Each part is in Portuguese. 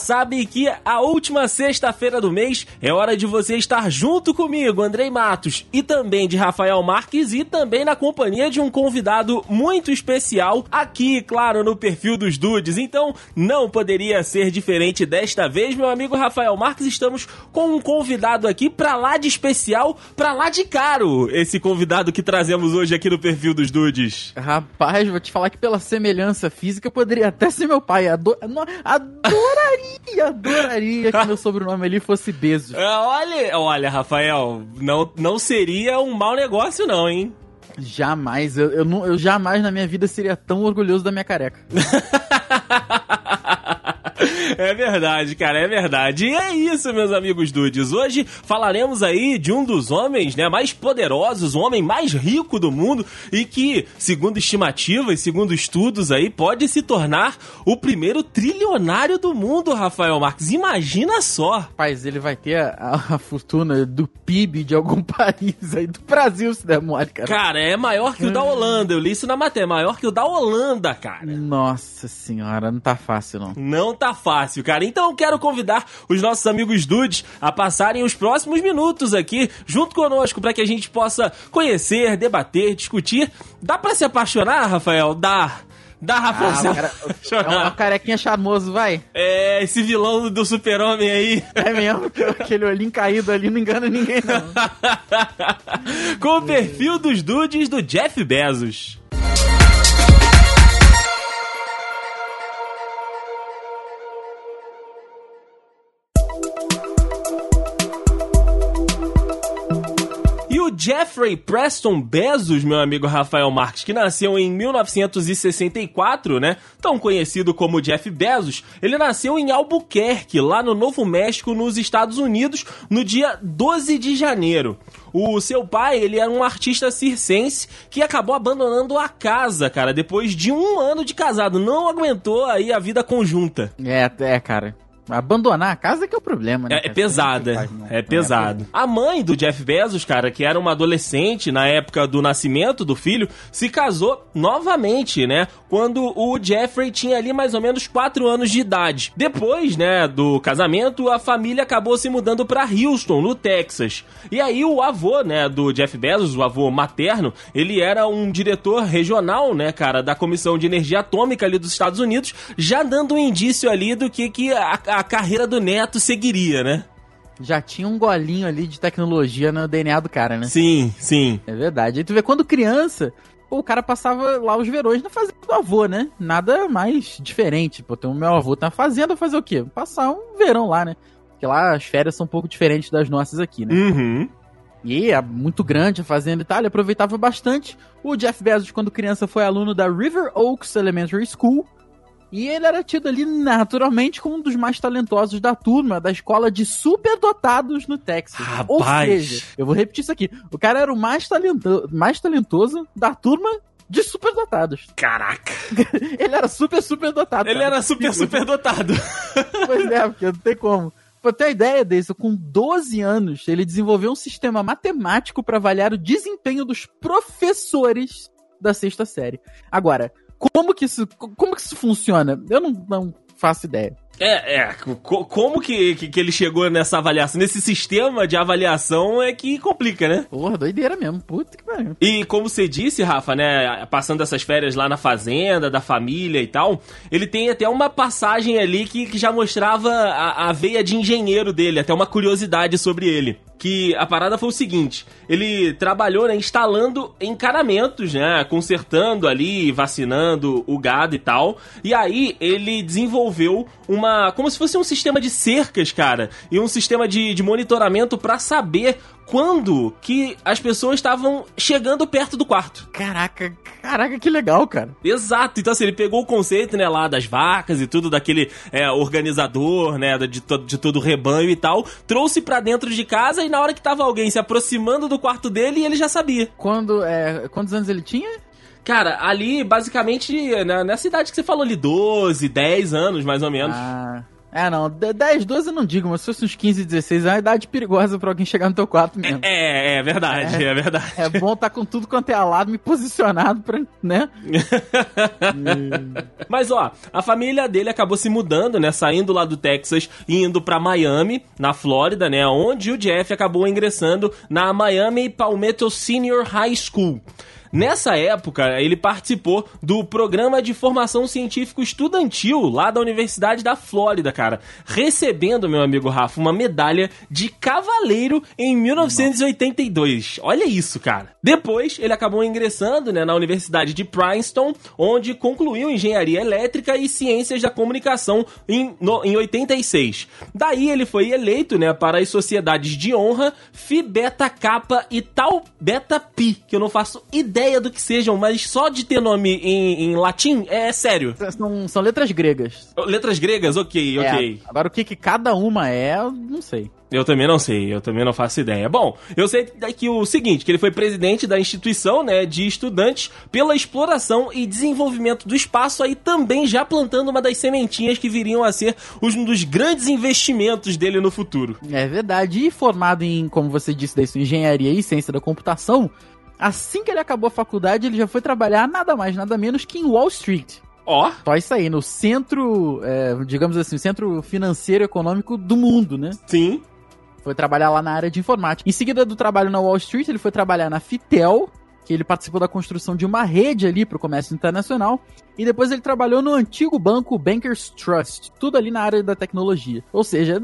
sabe que a última sexta-feira do mês é hora de você estar junto comigo, Andrei Matos, e também de Rafael Marques, e também na companhia de um convidado muito especial aqui, claro, no perfil dos Dudes. Então, não poderia ser diferente desta vez, meu amigo Rafael Marques. Estamos com um convidado aqui pra lá de especial, pra lá de caro, esse convidado que trazemos hoje aqui no perfil dos Dudes. Rapaz, vou te falar que pela semelhança física poderia até ser meu pai. Ado no- adoraria, adoraria que meu sobrenome ali fosse Bezos. É, olha, olha, Rafael, não, não seria um mau negócio, não, hein? Jamais, eu, eu, não- eu jamais na minha vida seria tão orgulhoso da minha careca. É verdade, cara, é verdade. E é isso, meus amigos dudes. Hoje falaremos aí de um dos homens, né, mais poderosos, o homem mais rico do mundo e que, segundo estimativas, segundo estudos aí, pode se tornar o primeiro trilionário do mundo, Rafael Marques. Imagina só. Rapaz, ele vai ter a, a fortuna do PIB de algum país aí, do Brasil, se der mole, cara. Cara, é maior que o da Holanda. Eu li isso na matéria, é maior que o da Holanda, cara. Nossa senhora, não tá fácil não. Não tá fácil, cara. Então eu quero convidar os nossos amigos dudes a passarem os próximos minutos aqui junto conosco para que a gente possa conhecer, debater, discutir. Dá pra se apaixonar, Rafael? Dá. Dá, Rafael. Ah, se o cara- é uma carequinha charmoso, vai. É, esse vilão do super-homem aí. É mesmo, que aquele olhinho caído ali não engana ninguém, não. Com o perfil dos dudes do Jeff Bezos. Jeffrey Preston Bezos, meu amigo Rafael Marques, que nasceu em 1964, né? Tão conhecido como Jeff Bezos, ele nasceu em Albuquerque, lá no Novo México, nos Estados Unidos, no dia 12 de janeiro. O seu pai, ele era um artista circense que acabou abandonando a casa, cara, depois de um ano de casado. Não aguentou aí a vida conjunta. É, é, cara. Abandonar a casa que é o problema, né? É, é cara? pesada, faz, não. é pesado. A mãe do Jeff Bezos, cara, que era uma adolescente na época do nascimento do filho, se casou novamente, né? Quando o Jeffrey tinha ali mais ou menos 4 anos de idade. Depois, né, do casamento, a família acabou se mudando pra Houston, no Texas. E aí o avô, né, do Jeff Bezos, o avô materno, ele era um diretor regional, né, cara, da Comissão de Energia Atômica ali dos Estados Unidos, já dando um indício ali do que, que a, a carreira do neto seguiria, né? Já tinha um golinho ali de tecnologia no DNA do cara, né? Sim, sim. É verdade. Aí tu vê, quando criança, pô, o cara passava lá os verões na fazenda do avô, né? Nada mais diferente. Pô, tem o meu avô tá na fazenda fazer o quê? Passar um verão lá, né? Porque lá as férias são um pouco diferentes das nossas aqui, né? Uhum. E é muito grande a fazenda e tal, ele aproveitava bastante. O Jeff Bezos, quando criança, foi aluno da River Oaks Elementary School. E ele era tido ali naturalmente como um dos mais talentosos da turma da escola de superdotados no Texas. Ou Rapaz. seja, eu vou repetir isso aqui: o cara era o mais, talento mais talentoso da turma de superdotados. Caraca. Ele era super, super dotado. Ele cara. era super, super dotado. Pois é, porque não tem como. Pra ter uma ideia disso, com 12 anos, ele desenvolveu um sistema matemático para avaliar o desempenho dos professores da sexta série. Agora, como que isso, como que isso funciona? Eu não, não faço ideia. É, é. co- como que, que, que ele chegou nessa avaliação? Nesse sistema de avaliação é que complica, né? Porra, doideira mesmo. Puta que pariu. E como você disse, Rafa, né? Passando essas férias lá na fazenda, da família e tal, ele tem até uma passagem ali que, que já mostrava a, a veia de engenheiro dele, até uma curiosidade sobre ele. Que a parada foi o seguinte: ele trabalhou né, instalando encanamentos, né? Consertando ali, vacinando o gado e tal. E aí ele desenvolveu uma. como se fosse um sistema de cercas, cara. E um sistema de, de monitoramento pra saber quando que as pessoas estavam chegando perto do quarto. Caraca, caraca, que legal, cara. Exato, então assim, ele pegou o conceito, né, lá das vacas e tudo, daquele é, organizador, né, de, to de todo o rebanho e tal, trouxe pra dentro de casa e na hora que tava alguém se aproximando do quarto dele, ele já sabia. Quando, é, quantos anos ele tinha? Cara, ali, basicamente, na, nessa idade que você falou ali, 12, 10 anos, mais ou menos. Ah, É, não, 10, 12 eu não digo, mas se fosse uns 15, 16 é uma idade perigosa pra alguém chegar no teu quarto mesmo. É, é verdade, é, é verdade. É bom estar tá com tudo quanto é alarme posicionado pra, né? mas ó, a família dele acabou se mudando, né, saindo lá do Texas e indo pra Miami, na Flórida, né, onde o Jeff acabou ingressando na Miami Palmetto Senior High School. Nessa época, ele participou do programa de formação científico estudantil lá da Universidade da Flórida, cara, recebendo, meu amigo Rafa, uma medalha de cavaleiro em 1982. Olha isso, cara. Depois, ele acabou ingressando né, na Universidade de Princeton, onde concluiu engenharia elétrica e ciências da comunicação em, no, em 86. Daí, ele foi eleito né, para as sociedades de honra Phi Beta Kappa e Tau Beta Pi, que eu não faço ideia ideia do que sejam, mas só de ter nome em, em latim é sério. São, são letras gregas. Letras gregas, ok, é, ok. Agora o que, que cada uma é, eu não sei. Eu também não sei, eu também não faço ideia. Bom, eu sei que o seguinte, que ele foi presidente da instituição, né, de estudantes pela exploração e desenvolvimento do espaço, aí também já plantando uma das sementinhas que viriam a ser um dos grandes investimentos dele no futuro. É verdade. E formado em, como você disse, isso, engenharia e ciência da computação, Assim que ele acabou a faculdade, ele já foi trabalhar nada mais, nada menos que em Wall Street. Ó. Oh. Só isso aí, no centro, é, digamos assim, centro financeiro econômico do mundo, né? Sim. Foi trabalhar lá na área de informática. Em seguida do trabalho na Wall Street, ele foi trabalhar na Fitel, que ele participou da construção de uma rede ali para o comércio internacional. E depois ele trabalhou no antigo banco Bankers Trust, tudo ali na área da tecnologia. Ou seja,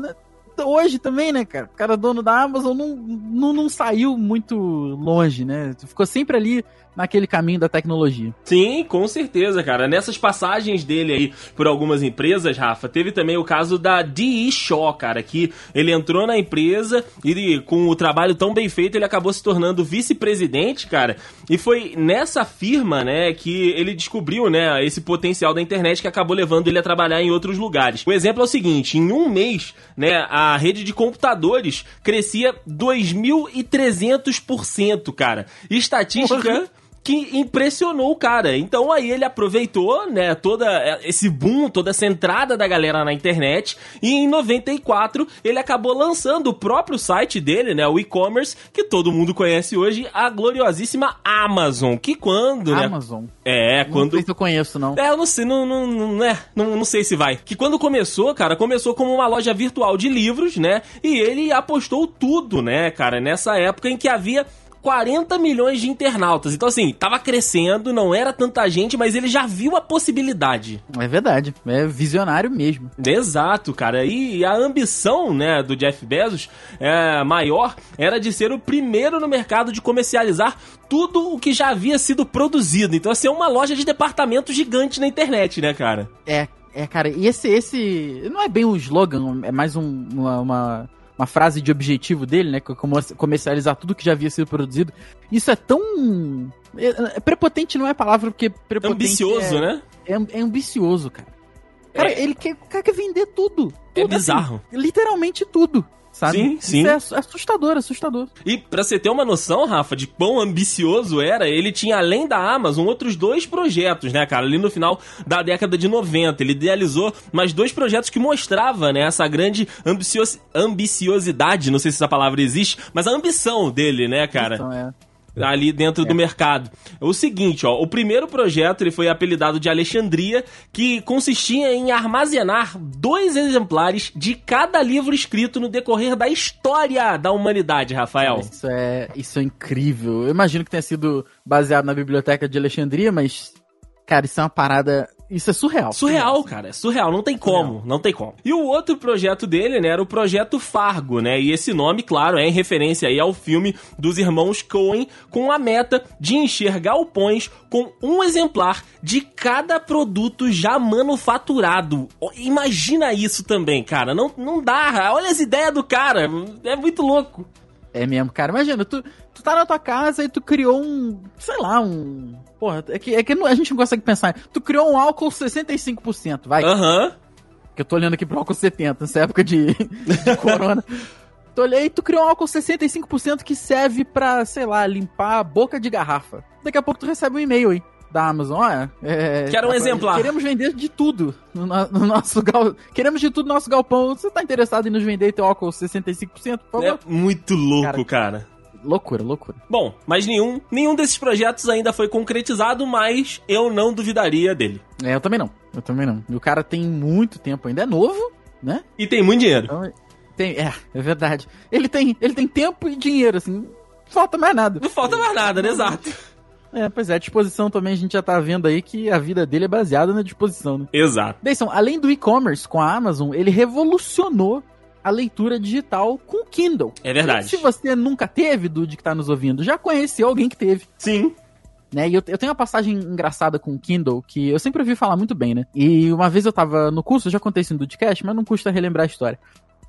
hoje também, né, cara? O cara dono da Amazon não, não, não saiu muito longe, né? Ficou sempre ali naquele caminho da tecnologia. Sim, com certeza, cara. Nessas passagens dele aí por algumas empresas, Rafa, teve também o caso da D.E. Shaw, cara, que ele entrou na empresa e com o trabalho tão bem feito, ele acabou se tornando vice-presidente, cara. E foi nessa firma, né, que ele descobriu, né, esse potencial da internet que acabou levando ele a trabalhar em outros lugares. O exemplo é o seguinte, em um mês, né, a rede de computadores crescia 2.300%, cara. Estatística que impressionou o cara. Então aí ele aproveitou, né, toda esse boom, toda essa entrada da galera na internet e em 94 ele acabou lançando o próprio site dele, né, o e-commerce que todo mundo conhece hoje, a gloriosíssima Amazon, que quando, né? Amazon. É, quando Não sei se eu conheço não. É, eu não sei, não não, não, é, não, não sei se vai. Que quando começou, cara, começou como uma loja virtual de livros, né? E ele apostou tudo, né, cara, nessa época em que havia 40 milhões de internautas. Então, assim, tava crescendo, não era tanta gente, mas ele já viu a possibilidade. É verdade. É visionário mesmo. Exato, cara. E a ambição, né, do Jeff Bezos é, maior era de ser o primeiro no mercado de comercializar tudo o que já havia sido produzido. Então, assim, é uma loja de departamento gigante na internet, né, cara? É, é, cara, e esse, esse. Não é bem um slogan, é mais um, uma, uma, uma frase de objetivo dele, né? Comercializar tudo que já havia sido produzido. Isso é tão. É, é, prepotente não é palavra, porque prepotente. Ambicioso, é, né? É, é ambicioso, cara. Cara, é. ele quer, quer vender tudo. É tudo é bizarro. Assim, literalmente tudo sabe? Sim, sim. Isso é assustador, assustador. E pra você ter uma noção, Rafa, de quão ambicioso era, ele tinha, além da Amazon, outros dois projetos, né, cara? Ali no final da década de 90. Ele idealizou mais dois projetos que mostrava, né, essa grande ambicios ambiciosidade, não sei se essa palavra existe, mas a ambição dele, né, cara? Então, é ali dentro é. do mercado. O seguinte, ó, o primeiro projeto ele foi apelidado de Alexandria, que consistia em armazenar dois exemplares de cada livro escrito no decorrer da história da humanidade, Rafael. Isso é, isso é incrível. Eu imagino que tenha sido baseado na biblioteca de Alexandria, mas Cara, isso é uma parada isso é surreal. Surreal, cara. É surreal. Não tem como. Surreal. Não tem como. E o outro projeto dele, né, era o Projeto Fargo, né? E esse nome, claro, é em referência aí ao filme dos irmãos Coen, com a meta de encher galpões com um exemplar de cada produto já manufaturado. Imagina isso também, cara. Não, não dá. Olha as ideias do cara. É muito louco. É mesmo, cara. Imagina, tu, tu tá na tua casa e tu criou um, sei lá, um Porra, é que, é que a gente não consegue pensar. Tu criou um álcool 65%, vai. Aham. Uhum. Que eu tô olhando aqui pro álcool 70, nessa época de, de corona. tu olhei, tu criou um álcool 65% que serve pra, sei lá, limpar a boca de garrafa. Daqui a pouco tu recebe um e-mail aí. Da Amazon, olha. É, Quero um exemplar. Queremos vender de tudo no, no nosso gal... Queremos de tudo no nosso galpão. Você tá interessado em nos vender teu óculos 65%, por favor? É muito louco, cara. cara. Loucura, loucura. Bom, mas nenhum, nenhum desses projetos ainda foi concretizado, mas eu não duvidaria dele. É, eu também não. Eu também não. E o cara tem muito tempo ainda, é novo, né? E tem muito dinheiro. Então, tem, é, é verdade. Ele tem, ele tem tempo e dinheiro, assim. Não falta mais nada. Não falta mais nada, né? Exato. É, pois é, a disposição também a gente já tá vendo aí que a vida dele é baseada na disposição, né? Exato. Deison, além do e-commerce com a Amazon, ele revolucionou a leitura digital com o Kindle. É verdade. E se você nunca teve, Dude, que tá nos ouvindo, já conheceu alguém que teve. Sim. Né? E eu, eu tenho uma passagem engraçada com o Kindle que eu sempre ouvi falar muito bem, né? E uma vez eu tava no curso, eu já contei isso no Dudecast, mas não custa relembrar a história.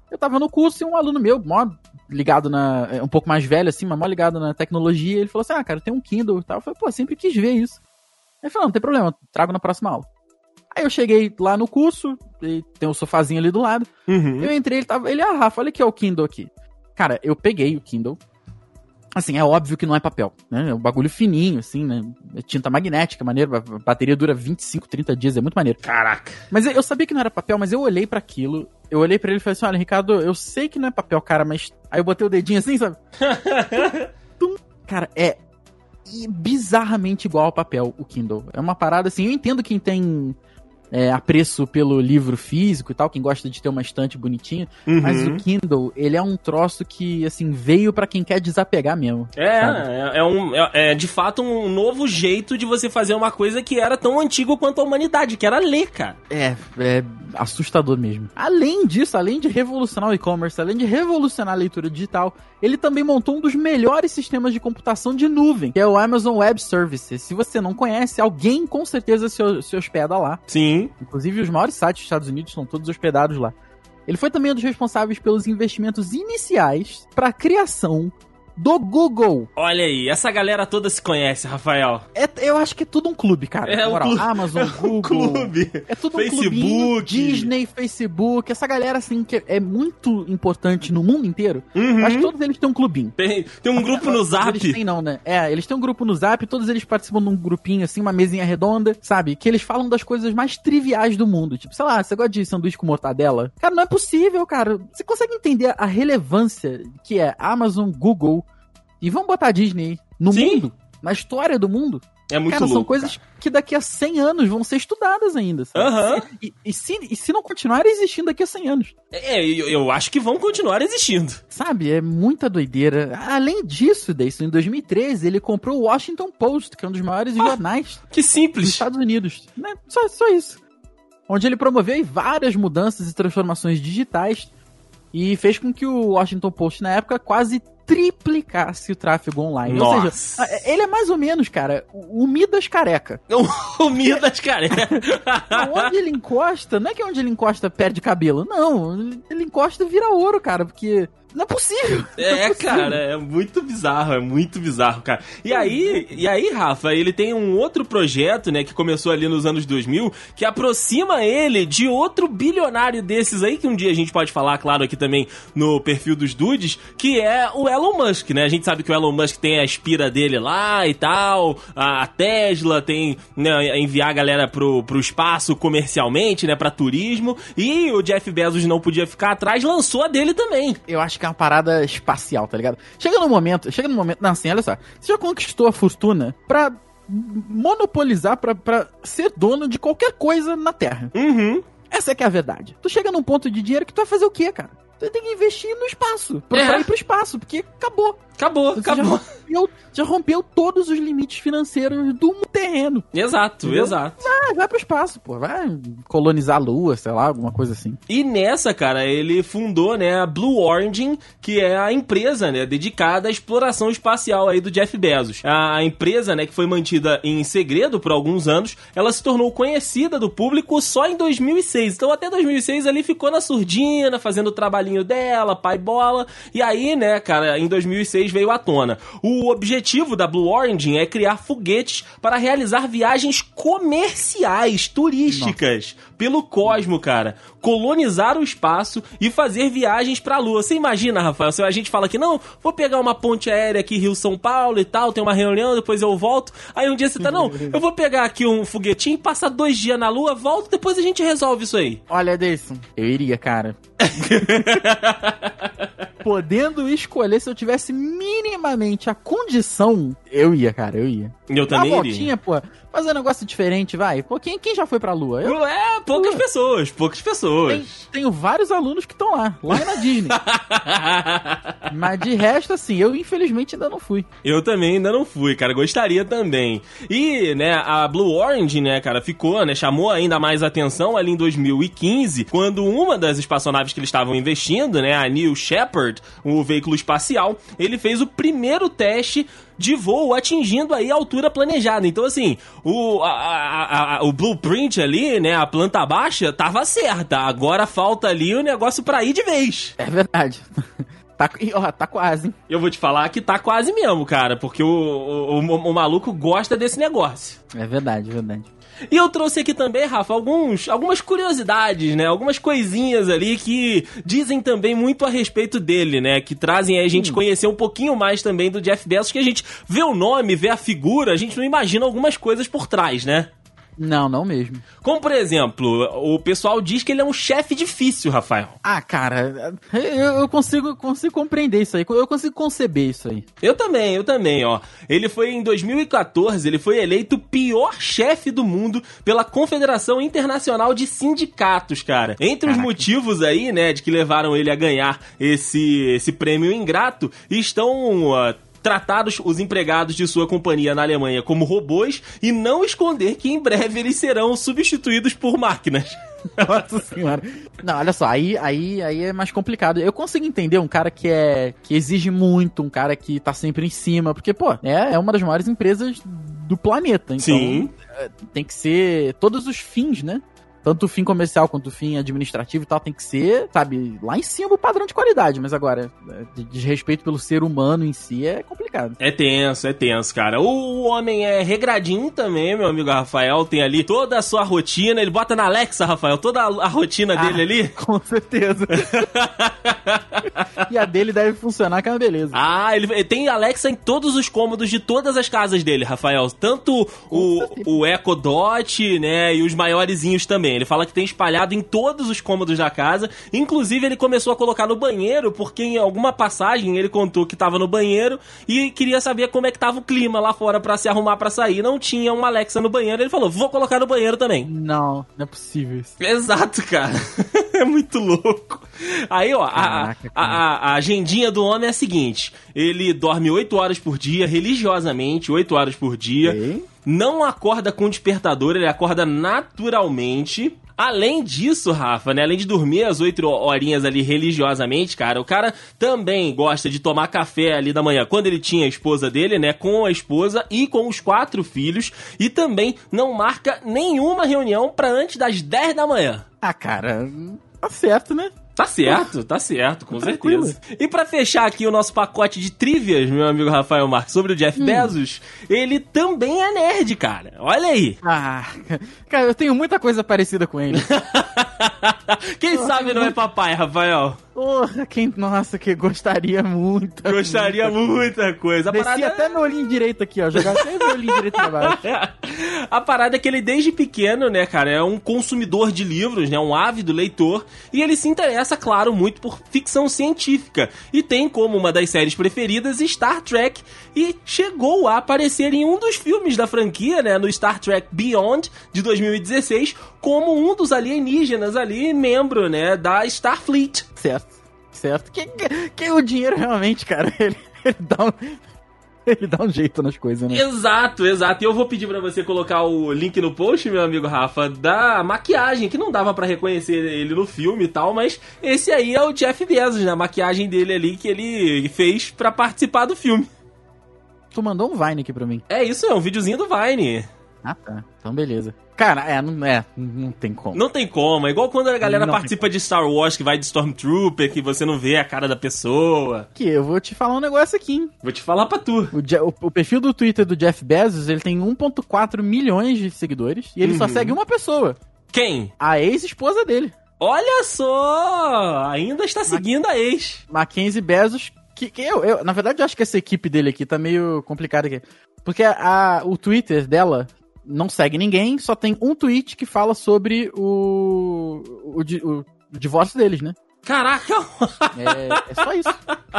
Eu tava no curso e um aluno meu, mó ligado na. É, um pouco mais velho, assim, mas mó ligado na tecnologia, ele falou assim: Ah, cara, tem um Kindle e tal. Eu falei, pô, sempre quis ver isso. Ele falou, não, não tem problema, trago na próxima aula. Aí eu cheguei lá no curso, tem um sofazinho ali do lado. Uhum. Eu entrei, ele tava. Ele, ah, Rafa, olha aqui ó, o Kindle aqui. Cara, eu peguei o Kindle. Assim, é óbvio que não é papel, né? É um bagulho fininho, assim, né? É tinta magnética, maneiro. A bateria dura 25, 30 dias, é muito maneiro. Caraca. Mas eu sabia que não era papel, mas eu olhei para aquilo. Eu olhei para ele e falei assim: olha, Ricardo, eu sei que não é papel, cara, mas. Aí eu botei o dedinho assim, sabe? Tum. Cara, é bizarramente igual ao papel, o Kindle. É uma parada assim, eu entendo quem tem é, apreço pelo livro físico e tal, quem gosta de ter uma estante bonitinha, Uhum. mas o Kindle, ele é um troço que, assim, veio pra quem quer desapegar mesmo. É, é, é um, é, é de fato um novo jeito de você fazer uma coisa que era tão antiga quanto a humanidade, que era ler, cara. É, é assustador mesmo. Além disso, além de revolucionar o e-commerce, além de revolucionar a leitura digital, ele também montou um dos melhores sistemas de computação de nuvem, que é o Amazon Web Services. Se você não conhece, alguém com certeza se, se hospeda lá. Sim. Inclusive, os maiores sites dos Estados Unidos estão todos hospedados lá. Ele foi também um dos responsáveis pelos investimentos iniciais para a criação do Google. Olha aí, essa galera toda se conhece, Rafael. É, eu acho que é tudo um clube, cara. É na um moral. clube. Amazon, É um Google. clube. É tudo um Facebook. clubinho, Disney, Facebook, essa galera assim que é muito importante no mundo inteiro. Uhum. Acho que todos eles têm um clubinho. Tem, tem um grupo no Zap. Eles têm não, né? É, eles têm um grupo no Zap, todos eles participam de um grupinho assim, uma mesinha redonda, sabe? Que eles falam das coisas mais triviais do mundo. Tipo, sei lá, você gosta de sanduíche com mortadela? Cara, não é possível, cara. Você consegue entender a relevância que é Amazon, Google e vamos botar a Disney no Sim. mundo? Na história do mundo? É muito cara, louco. são coisas que daqui a 100 anos vão ser estudadas ainda? Aham. E, e se, e se não continuarem existindo daqui a 100 anos? É, eu, eu acho que vão continuar existindo. Sabe, é muita doideira. Além disso, Deison, em 2013, ele comprou o Washington Post, que é um dos maiores Ah. jornais Que dos simples. Estados Unidos. Né? Só, só isso. Onde ele promoveu várias mudanças e transformações digitais e fez com que o Washington Post, na época, quase triplicasse o tráfego online. Ou Nossa. seja, ele é mais ou menos, cara, o Midas careca. O Midas, cara. Onde ele encosta, não é que onde ele encosta perde cabelo, não. Ele encosta e vira ouro, cara, porque não é possível. Não É, possível. cara, é muito bizarro, é muito bizarro, cara. E aí, e aí, Rafa, ele tem um outro projeto, né, que começou ali nos anos 2000, que aproxima ele de outro bilionário desses aí, que um dia a gente pode falar, claro, aqui também no perfil dos dudes, que é o Elon Musk, né? A gente sabe que o Elon Musk tem a espira dele lá e tal, a Tesla tem, né, enviar a galera pro, pro espaço comercialmente, né, pra turismo, e o Jeff Bezos não podia ficar atrás, lançou a dele também. Eu acho que é uma parada espacial, tá ligado? Chega no momento, chega no momento, não, assim, olha só. Você já conquistou a fortuna pra monopolizar, pra, pra ser dono de qualquer coisa na Terra. Uhum. Essa é que é a verdade. Tu chega num ponto de dinheiro que tu vai fazer o quê, cara? Tu tem que investir no espaço. Pra, É. pra ir pro espaço, porque acabou. Acabou, Você acabou. Já rompeu, já rompeu todos os limites financeiros do terreno. Exato, Entendeu? exato. Ah, vai pro espaço, pô. Vai colonizar a lua, sei lá, alguma coisa assim. E nessa, cara, ele fundou, né, a Blue Origin, que é a empresa, né, dedicada à exploração espacial aí do Jeff Bezos. A empresa, né, que foi mantida em segredo por alguns anos, ela se tornou conhecida do público só em 2006. Então até 2006 ali ficou na surdina, fazendo o trabalhinho dela, pai bola. E aí, né, cara, em 2006 vez veio à tona. O objetivo da Blue Origin é criar foguetes para realizar viagens comerciais, turísticas, Nossa. pelo cosmo, cara. Colonizar o espaço e fazer viagens pra Lua. Você imagina, Rafael, se a gente fala que não, vou pegar uma ponte aérea aqui Rio-São Paulo e tal, tem uma reunião, depois eu volto. Aí um dia você tá, não, eu vou pegar aqui um foguetinho, passar dois dias na Lua, volto, depois a gente resolve isso aí. Olha, Deison, eu iria, cara. Podendo escolher se eu tivesse minimamente a condição, eu ia, cara, eu ia. Eu também Uma voltinha, iria. pô, fazer um negócio diferente, vai. Pô, quem, quem já foi pra Lua? Eu? É, poucas Lua. pessoas, poucas pessoas. Tem, tenho vários alunos que estão lá, lá na Disney. Mas de resto, assim, eu infelizmente ainda não fui. Eu também ainda não fui, cara, gostaria também. E, né, a Blue Orange, né, cara, ficou, né, chamou ainda mais atenção ali em 2015, quando uma das espaçonaves que eles estavam investindo, né, a New Shepard, o veículo espacial, ele fez o primeiro teste de voo atingindo aí a altura planejada. Então, assim, o, a, a, a, o blueprint ali, né, a planta baixa, tava certa. Agora falta ali o negócio pra ir de vez. É verdade. Tá, ó, tá quase. Eu vou te falar que tá quase mesmo, cara, porque o, o, o, o maluco gosta desse negócio. É verdade, é verdade. E eu trouxe aqui também, Rafa, alguns, algumas curiosidades, né? Algumas coisinhas ali que dizem também muito a respeito dele, né? Que trazem a gente hum. conhecer um pouquinho mais também do Jeff Bezos, que a gente vê o nome, vê a figura, a gente não imagina algumas coisas por trás, né? Não, não mesmo. Como, por exemplo, o pessoal diz que ele é um chefe difícil, Rafael. Ah, cara, eu, consigo, consigo compreender isso aí. Eu consigo conceber isso aí. Eu também, eu também, ó. Ele foi em 2014, ele foi eleito pior chefe do mundo pela Confederação Internacional de Sindicatos, cara. Entre Caraca. os motivos aí, né, de que levaram ele a ganhar esse, esse prêmio ingrato, estão uh, tratados os empregados de sua companhia na Alemanha como robôs e não esconder que em breve eles serão substituídos por máquinas. Nossa senhora. Não, olha só, aí, aí, aí é mais complicado. Eu consigo entender um cara que é que exige muito, um cara que tá sempre em cima, porque, pô, é, é uma das maiores empresas do planeta. Então, Sim. É, tem que ser todos os fins, né? Tanto o fim comercial quanto o fim administrativo e tal tem que ser, sabe, lá em cima do padrão de qualidade. Mas agora, é, de desrespeito pelo ser humano em si é complicado. É tenso, é tenso, cara. O homem é regradinho também, meu amigo Rafael. Tem ali toda a sua rotina. Ele bota na Alexa, Rafael, toda a, rotina ah, dele ali. Com certeza. e a dele deve funcionar, que é uma beleza. Ah, ele, ele tem Alexa em todos os cômodos de todas as casas dele, Rafael. Tanto o, o Echo Dot, né, e os maiorzinhos também. Ele fala que tem espalhado em todos os cômodos da casa. Inclusive, ele começou a colocar no banheiro, porque em alguma passagem ele contou que tava no banheiro e queria saber como é que tava o clima lá fora para se arrumar para sair. Não tinha uma Alexa no banheiro. Ele falou: vou colocar no banheiro também. Não, não é possível isso. Exato, cara. é muito louco. Aí, ó, Caraca, a, a, a, agendinha do homem é a seguinte: ele dorme 8 horas por dia, religiosamente, 8 horas por dia. Okay não acorda com despertador, ele acorda naturalmente. Além disso, Rafa, né? Além de dormir as oito horinhas ali religiosamente, cara, o cara também gosta de tomar café ali da manhã quando ele tinha a esposa dele, né? Com a esposa e com os quatro filhos. E também não marca nenhuma reunião para antes das 10 da manhã. Ah, cara, tá certo, né? Tá certo, tá certo, com certeza. E para fechar aqui o nosso pacote de trivias, meu amigo Rafael Marques, sobre o Jeff hum. Bezos, ele também é nerd, cara. Olha aí. Ah, cara, eu tenho muita coisa parecida com ele. Quem eu sabe não é papai, Rafael? Porra, quem. Nossa, que gostaria muito. Gostaria muita coisa. A Desci parada... até meu olhinho direito aqui, ó. Jogar até meu olhinho direito pra baixo. A parada é que ele, desde pequeno, né, cara, é um consumidor de livros, né? Um ávido leitor. E ele se interessa, claro, muito por ficção científica. E tem como uma das séries preferidas Star Trek. E chegou a aparecer em um dos filmes da franquia, né? No Star Trek Beyond, de 2016, como um dos alienígenas ali, membro, né? Da Starfleet. Certo certo. Que, que, que o dinheiro realmente, cara, ele, ele dá um, ele dá um jeito nas coisas, né? Exato, exato. E eu vou pedir para você colocar o link no post, meu amigo Rafa, da maquiagem, que não dava para reconhecer ele no filme e tal, mas esse aí é o Jeff Bezos, né? A maquiagem dele ali que ele fez para participar do filme. Tu mandou um Vine aqui pra mim. É isso, é um videozinho do Vine. Ah, tá. Então, beleza. Cara, é, não, é, não tem como. Não tem como. É igual quando a galera Não participa de Star Wars, que vai de Stormtrooper, que você não vê a cara da pessoa. Aqui, eu vou te falar um negócio aqui, hein? Vou te falar pra tu. O, o- o perfil do Twitter do Jeff Bezos, ele tem 1.4 milhões de seguidores e ele só Uhum. segue uma pessoa, Quem? a ex-esposa dele, Olha só! Ainda está seguindo a ex. Mackenzie Bezos, que, que eu, eu- na verdade, eu acho que essa equipe dele aqui tá meio complicada aqui. Porque a, o Twitter dela não segue ninguém, só tem um tweet que fala sobre o, o, di- o divórcio deles, né? Caraca, É, é só isso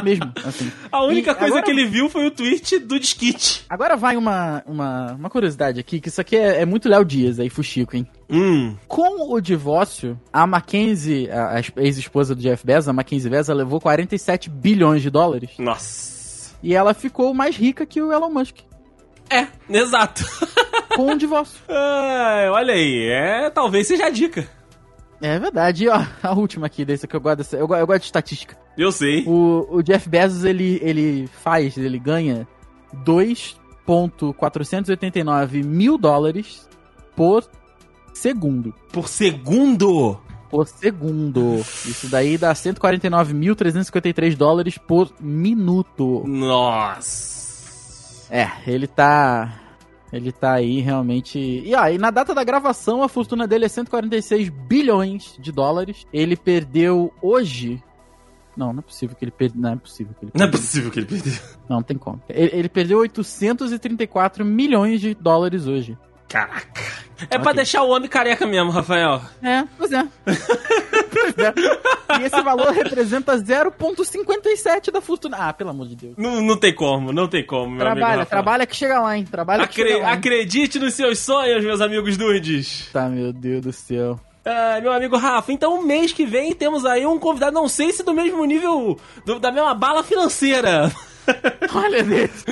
mesmo, assim. a única E coisa agora- que ele viu foi o tweet do Disquite. Agora vai uma, uma, uma curiosidade aqui, que isso aqui é, é muito Léo Dias aí, Fuxico, hein? Hum. Com o divórcio, a Mackenzie, a, a ex-esposa do Jeff Bezos, a Mackenzie Bezos, levou 47 bilhões de dólares. Nossa. E ela ficou mais rica que o Elon Musk. É, exato. Com o divórcio. Ai, olha aí, é, talvez seja a dica. É verdade. E ó, a última aqui, desse que eu gosto dessa, eu, eu gosto de estatística. Eu sei. O, o Jeff Bezos, ele, ele faz, ele ganha 2.489 mil dólares por segundo. Por segundo. Por segundo. Isso daí dá 149.353 dólares por minuto. Nossa. É, ele tá. Ele tá aí realmente. E aí, na data da gravação, a fortuna dele é 146 bilhões de dólares. Ele perdeu hoje. Não, não é possível que ele perdeu. Não é possível que ele Não é perdeu. possível que ele perdeu. Não, não tem como. Ele, ele perdeu 834 milhões de dólares hoje. Caraca. É pra Ok. deixar o homem careca mesmo, Rafael. É, pois é. Pois é. E esse valor representa 0,57 da fortuna. Ah, pelo amor de Deus. Não, não tem como, não tem como, meu amigo Trabalha, Rafael. trabalha que chega lá, hein? Trabalha que Acre- chega lá. hein? acredite nos seus sonhos, meus amigos dudes. Tá, meu Deus do céu. Ah, meu amigo Rafa, então mês que vem temos aí um convidado, não sei se do mesmo nível, do- da mesma bala financeira. Olha desse.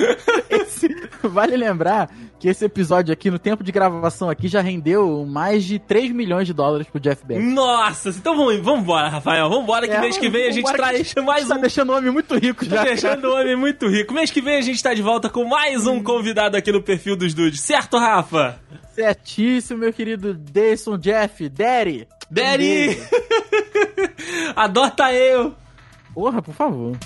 Esse- vale lembrar que esse episódio aqui, no tempo de gravação aqui, já rendeu mais de 3 milhões de dólares pro Jeff Bezos. Nossa, então vamos, vamos embora, Rafael. Vamos embora que É, mês que vem a gente traz que mais Tá um. deixando o homem muito rico já. Tá deixando o homem muito rico. Mês que vem a gente tá de volta com mais um convidado aqui no perfil dos dudes. Certo, Rafa? Certíssimo, meu querido Dayson Jeff. Daddy. Daddy! Adota eu! Porra, por favor.